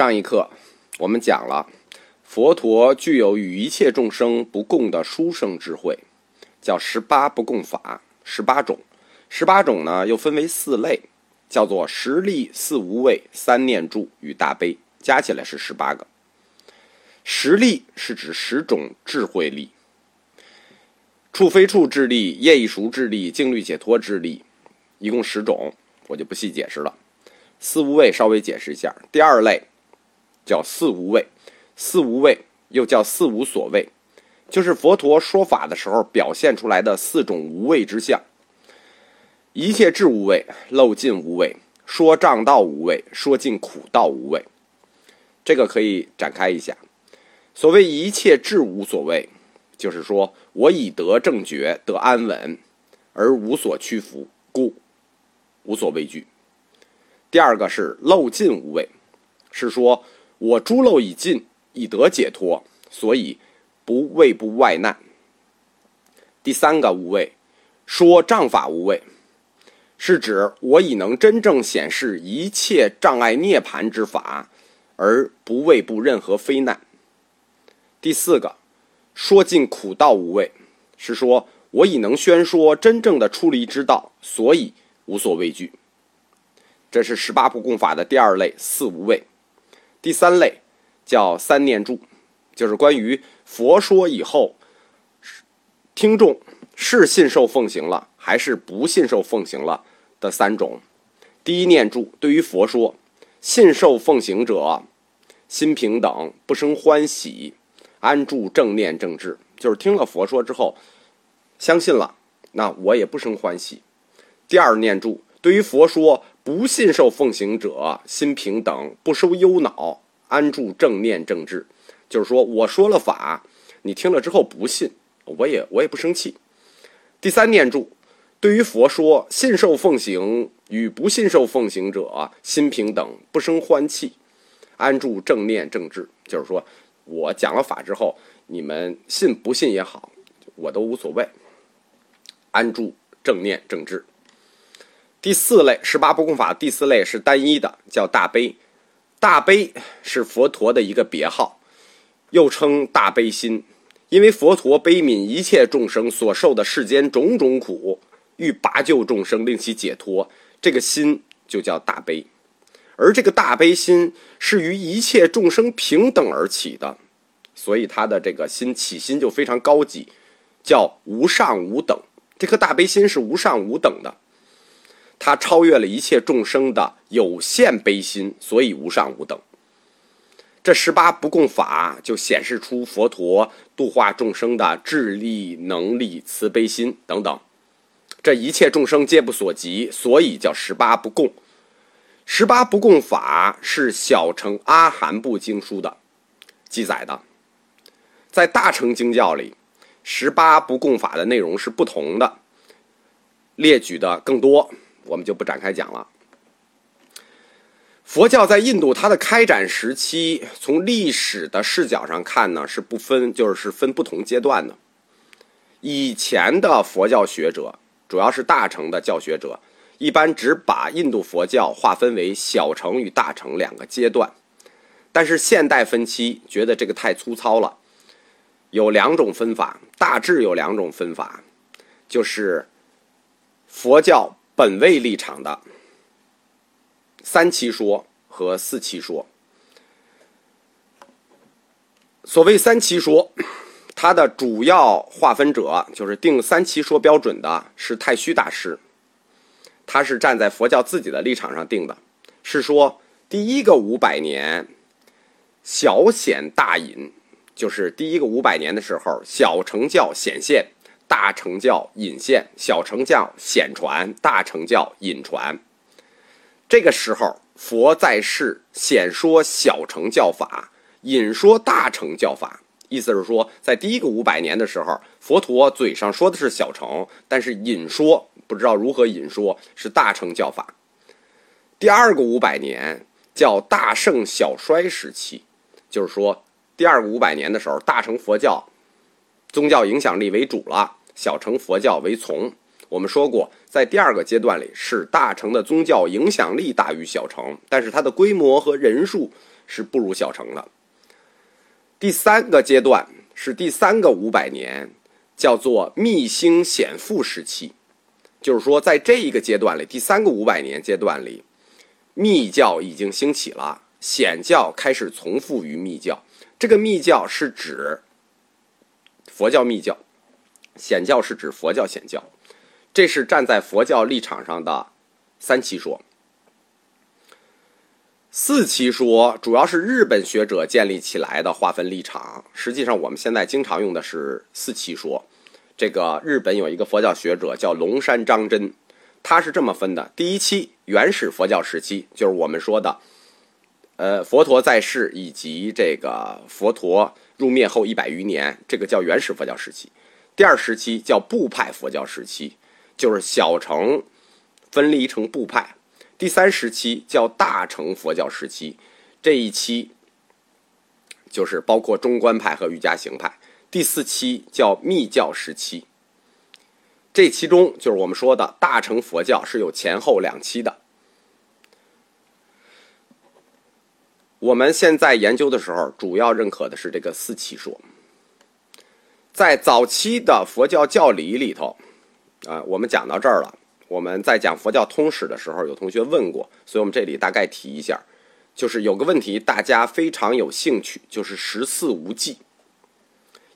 上一课我们讲了，佛陀具有与一切众生不共的殊胜智慧，叫十八不共法，十八种。十八种呢又分为四类，叫做十力、四无畏、三念住与大悲，加起来是十八个。十力是指十种智慧力，处非处智力、业已熟智力、静虑解脱智力，一共十种，我就不细解释了。四无畏稍微解释一下，第二类。叫四无畏，四无畏又叫四无所谓，就是佛陀说法的时候表现出来的四种无畏之相。一切智无畏，漏尽无畏，说障道无畏，说尽苦道无畏。这个可以展开一下。所谓一切智无所谓，就是说我已得正觉，得安稳，而无所屈服，故无所畏惧。第二个是漏尽无畏，是说。我诸漏已尽，已得解脱，所以不畏不外难。第三个无畏，说障法无畏，是指我已能真正显示一切障碍涅槃之法，而不畏不任何非难。第四个，说尽苦道无畏，是说我已能宣说真正的出离之道，所以无所畏惧。这是十八部共法的第二类四无畏。第三类叫三念住，就是关于佛说以后，听众是信受奉行了还是不信受奉行了的三种。第一念住，对于佛说，信受奉行者心平等，不生欢喜，安住正念正智，就是听了佛说之后，相信了，那我也不生欢喜。第二念住，对于佛说。不信受奉行者，心平等，不收忧恼，安住正念正智。就是说，我说了法，你听了之后不信，我也我也不生气。第三念住，对于佛说，信受奉行与不信受奉行者，心平等，不生欢气，安住正念正智。就是说我讲了法之后，你们信不信也好，我都无所谓，安住正念正智。第四类十八不共法，第四类是单一的，叫大悲。大悲是佛陀的一个别号，又称大悲心，因为佛陀悲悯一切众生所受的世间种种苦，欲拔救众生，令其解脱，这个心就叫大悲。而这个大悲心是于一切众生平等而起的，所以他的这个心起心就非常高级，叫无上无等。这颗大悲心是无上无等的。它超越了一切众生的有限悲心，所以无上无等。这十八不共法就显示出佛陀度化众生的智力、能力、慈悲心等等，这一切众生皆不所及，所以叫十八不共。十八不共法是小乘阿含部经书的记载的，在大乘经教里，十八不共法的内容是不同的，列举的更多。我们就不展开讲了。佛教在印度，它的开展时期，从历史的视角上看呢，是不分，就是分不同阶段的。以前的佛教学者，主要是大乘的教学者，一般只把印度佛教划分为小乘与大乘两个阶段。但是现代分期，觉得这个太粗糙了，有两种分法，大致有两种分法，就是佛教。本位立场的三七说和四七说。所谓三七说，它的主要划分者就是定三七说标准的是太虚大师，他是站在佛教自己的立场上定的，是说第一个五百年小显大隐，就是第一个五百年的时候，小乘教显现。大乘教隐现，小乘教显传，大乘教隐传。这个时候，佛在世显说小乘教法，隐说大乘教法。意思是说，在第一个五百年的时候，佛陀嘴上说的是小乘，但是隐说不知道如何隐说，是大乘教法。第二个五百年叫大盛小衰时期，就是说，第二个五百年的时候，大乘佛教宗教影响力为主了。小乘佛教为从，我们说过，在第二个阶段里，是大乘的宗教影响力大于小乘，但是它的规模和人数是不如小乘的。第三个阶段是第三个五百年，叫做密兴显富时期，就是说在这一个阶段里，第三个五百年阶段里，密教已经兴起了，显教开始从复于密教。这个密教是指佛教密教，显教是指佛教显教。这是站在佛教立场上的三七说。四七说主要是日本学者建立起来的划分立场，实际上我们现在经常用的是四七说。这个日本有一个佛教学者叫龙山张真，他是这么分的：第一期原始佛教时期，就是我们说的，呃，佛陀在世以及这个佛陀入灭后一百余年，这个叫原始佛教时期；第二时期叫部派佛教时期，就是小乘分离成部派。第三时期叫大乘佛教时期，这一期就是包括中观派和瑜伽行派。第四期叫密教时期，这其中就是我们说的大乘佛教是有前后两期的。我们现在研究的时候，主要认可的是这个四期说。在早期的佛教教理里头，啊，我们讲到这儿了。我们在讲佛教通史的时候，有同学问过，所以我们这里大概提一下，就是有个问题大家非常有兴趣，就是十四无忌。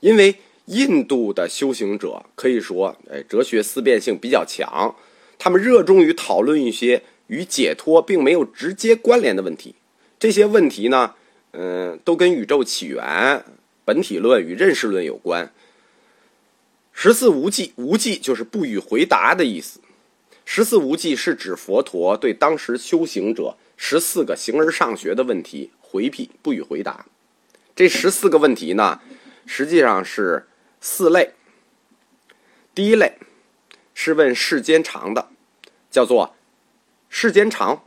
因为印度的修行者可以说，哎，哲学思辨性比较强，他们热衷于讨论一些与解脱并没有直接关联的问题。这些问题呢，嗯，都跟宇宙起源、本体论与认识论有关。十四无忌，无忌就是不予回答的意思。十四无忌是指佛陀对当时修行者十四个形而上学的问题回避不予回答。这十四个问题呢，实际上是四类。第一类是问世间常的，叫做世间常、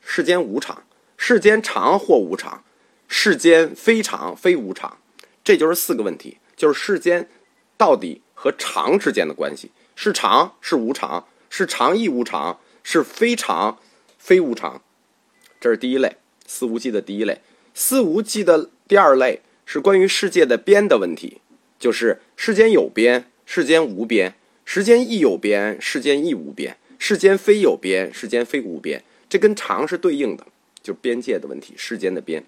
世间无常、世间常或无常、世间非常非无常，这就是四个问题，就是世间到底和常之间的关系，是常是无常。是常亦无常，是非常非无常，这是第一类四无忌的第一类。四无忌的第二类是关于世界的边的问题，就是世间有边，世间无边；世间亦有边，世间亦无边；世间非有边，世间非无边。这跟常是对应的，就是边界的问题，世间的边。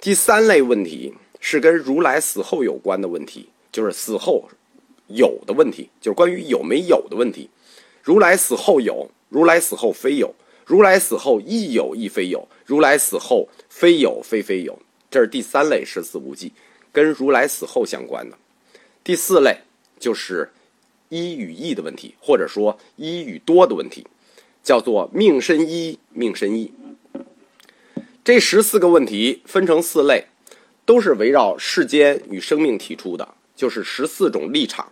第三类问题是跟如来死后有关的问题，就是死后有的问题，就是关于有没有的问题。如来死后有，如来死后非有，如来死后亦有亦非有，如来死后非有非非有，这是第三类十四无忌，跟如来死后相关的。第四类就是一与异的问题，或者说一与多的问题，叫做命身一，命身一。这十四个问题分成四类，都是围绕世间与生命提出的，就是十四种立场，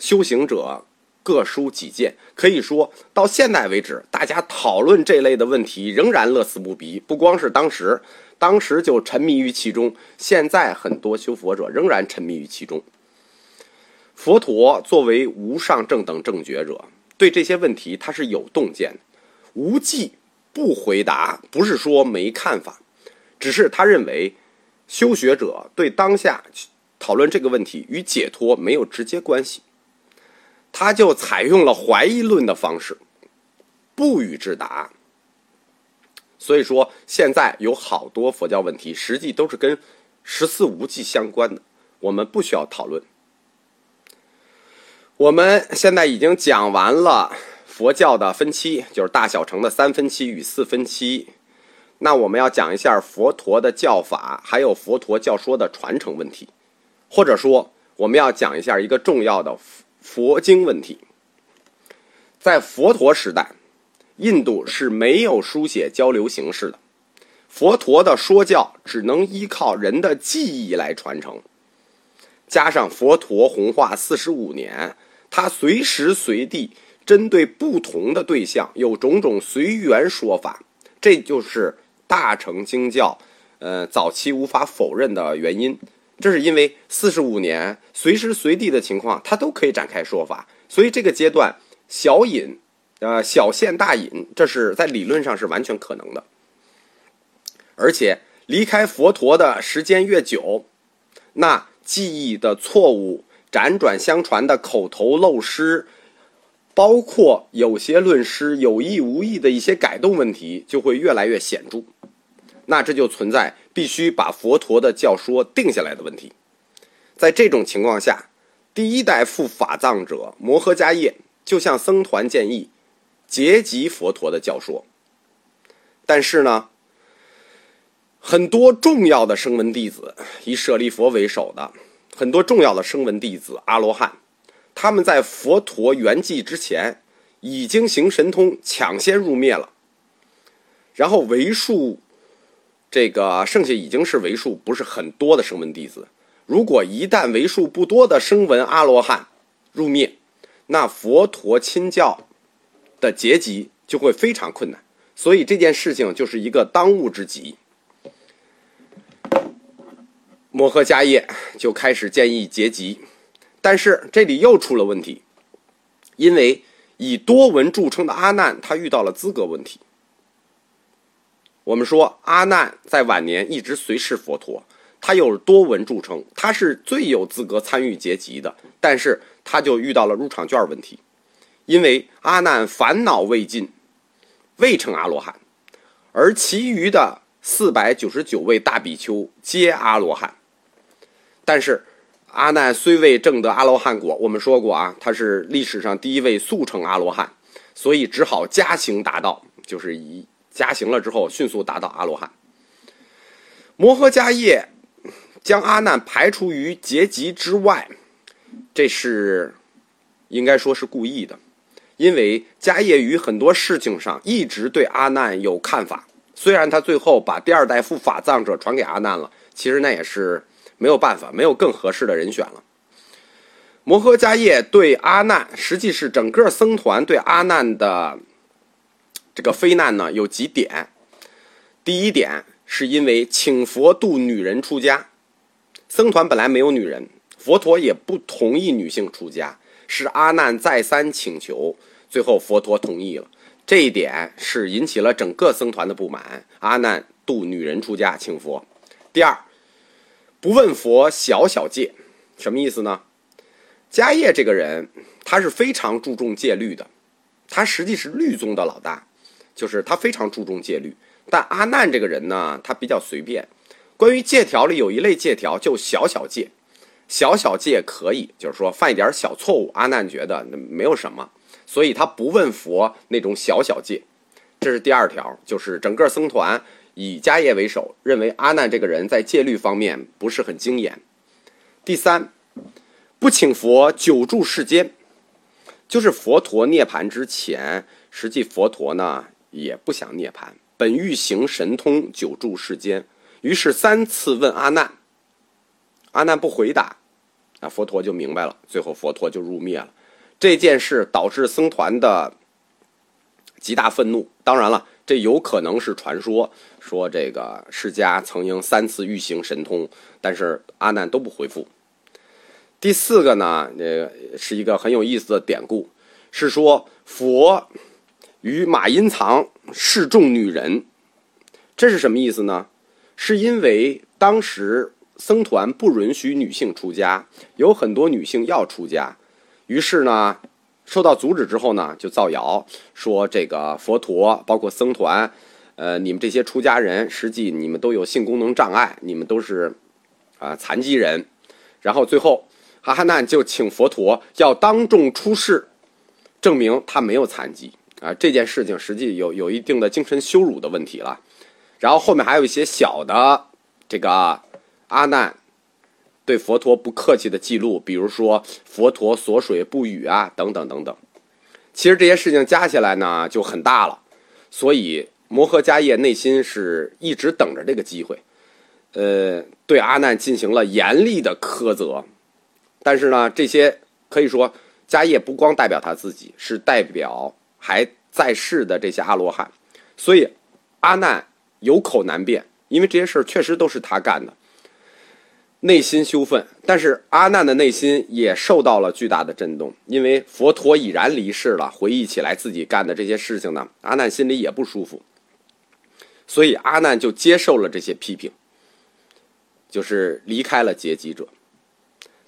修行者。各抒己见，可以说到现在为止，大家讨论这类的问题仍然乐此不疲。不光是当时，当时就沉迷于其中，现在很多修佛者仍然沉迷于其中。佛陀作为无上正等正觉者，对这些问题他是有洞见。无忌不回答，不是说没看法，只是他认为修学者对当下讨论这个问题与解脱没有直接关系。他就采用了怀疑论的方式，不予置答。所以说，现在有好多佛教问题，实际都是跟十四无忌相关的，我们不需要讨论。我们现在已经讲完了佛教的分期，就是大小乘的三分期与四分期。那我们要讲一下佛陀的教法，还有佛陀教说的传承问题，或者说，我们要讲一下一个重要的。佛经问题，在佛陀时代，印度是没有书写交流形式的，佛陀的说教只能依靠人的记忆来传承。加上佛陀弘化四十五年，他随时随地针对不同的对象有种种随缘说法，这就是大乘经教，呃，早期无法否认的原因。这是因为四十五年随时随地的情况，它都可以展开说法，所以这个阶段小隐，呃小现大隐，这是在理论上是完全可能的。而且离开佛陀的时间越久，那记忆的错误、辗转相传的口头漏失，包括有些论师有意无意的一些改动问题，就会越来越显著。那这就存在必须把佛陀的教说定下来的问题。在这种情况下，第一代赴法藏者摩诃迦叶就向僧团建议结集佛陀的教说。但是呢，很多重要的声闻弟子，以舍利佛为首的很多重要的声闻弟子阿罗汉，他们在佛陀圆寂之前已经行神通，抢先入灭了。然后为数。这个剩下已经是为数不是很多的声闻弟子，如果一旦为数不多的声闻阿罗汉入灭，那佛陀亲教的结集就会非常困难，所以这件事情就是一个当务之急。摩诃迦叶就开始建议结集，但是这里又出了问题，因为以多闻著称的阿难，他遇到了资格问题。我们说阿难在晚年一直随侍佛陀，他有多闻著称，他是最有资格参与结集的。但是他就遇到了入场券问题，因为阿难烦恼未尽，未成阿罗汉，而其余的四百九十九位大比丘皆阿罗汉。但是阿难虽未证得阿罗汉果，我们说过啊，他是历史上第一位速成阿罗汉，所以只好加行达道，就是以。加行了之后，迅速达到阿罗汉。摩诃迦叶将阿难排除于结集之外，这是应该说是故意的，因为迦叶于很多事情上一直对阿难有看法。虽然他最后把第二代副法藏者传给阿难了，其实那也是没有办法，没有更合适的人选了。摩诃迦叶对阿难，实际是整个僧团对阿难的。这个非难呢有几点，第一点是因为请佛度女人出家，僧团本来没有女人，佛陀也不同意女性出家，是阿难再三请求，最后佛陀同意了。这一点是引起了整个僧团的不满。阿难度女人出家请佛。第二，不问佛小小戒，什么意思呢？迦叶这个人他是非常注重戒律的，他实际是律宗的老大。就是他非常注重戒律，但阿难这个人呢，他比较随便。关于戒条里有一类戒条，就小小戒，小小戒可以，就是说犯一点小错误，阿难觉得没有什么，所以他不问佛那种小小戒。这是第二条，就是整个僧团以迦叶为首，认为阿难这个人在戒律方面不是很精严。第三，不请佛久住世间，就是佛陀涅槃之前，实际佛陀呢。也不想涅槃，本欲行神通，久住世间。于是三次问阿难，阿难不回答，啊，佛陀就明白了。最后佛陀就入灭了。这件事导致僧团的极大愤怒。当然了，这有可能是传说，说这个释迦曾经三次欲行神通，但是阿难都不回复。第四个呢，这个是一个很有意思的典故，是说佛。与马殷藏示众女人，这是什么意思呢？是因为当时僧团不允许女性出家，有很多女性要出家，于是呢，受到阻止之后呢，就造谣说这个佛陀包括僧团，呃，你们这些出家人，实际你们都有性功能障碍，你们都是啊残疾人。然后最后哈哈难就请佛陀要当众出示，证明他没有残疾。啊，这件事情实际有有一定的精神羞辱的问题了，然后后面还有一些小的这个阿难对佛陀不客气的记录，比如说佛陀锁水不语啊，等等等等。其实这些事情加起来呢就很大了，所以摩诃迦叶内心是一直等着这个机会，呃，对阿难进行了严厉的苛责。但是呢，这些可以说迦叶不光代表他自己，是代表。还在世的这些阿罗汉，所以阿难有口难辩，因为这些事儿确实都是他干的，内心羞愤。但是阿难的内心也受到了巨大的震动，因为佛陀已然离世了，回忆起来自己干的这些事情呢，阿难心里也不舒服。所以阿难就接受了这些批评，就是离开了劫集者。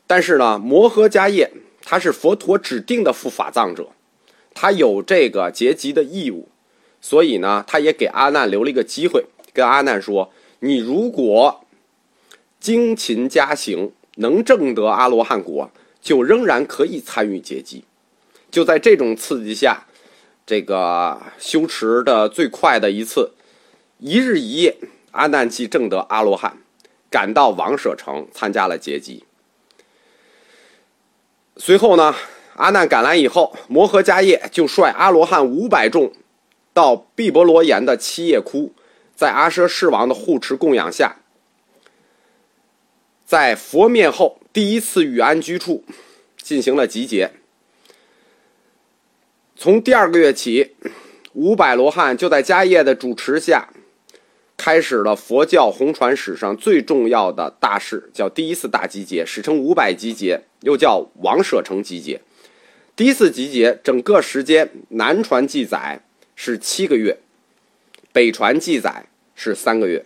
但是呢，摩诃迦叶他是佛陀指定的副法藏者，他有这个结集的义务，所以呢，他也给阿难留了一个机会，跟阿难说：“你如果精勤加行，能证得阿罗汉果，就仍然可以参与结集。”就在这种刺激下，这个修持的最快的一次，一日一夜，阿难即证得阿罗汉，赶到王舍城参加了结集。随后呢，阿难赶来以后，摩诃迦叶就率阿罗汉五百众，到毕婆罗岩的七叶窟，在阿舍世王的护持供养下，在佛灭后第一次与安居处进行了集结。从第二个月起，五百罗汉就在迦叶的主持下，开始了佛教红传史上最重要的大事，叫第一次大集结，史称五百集结，又叫王舍城集结。第一次集结整个时间，南传记载是七个月，北传记载是三个月。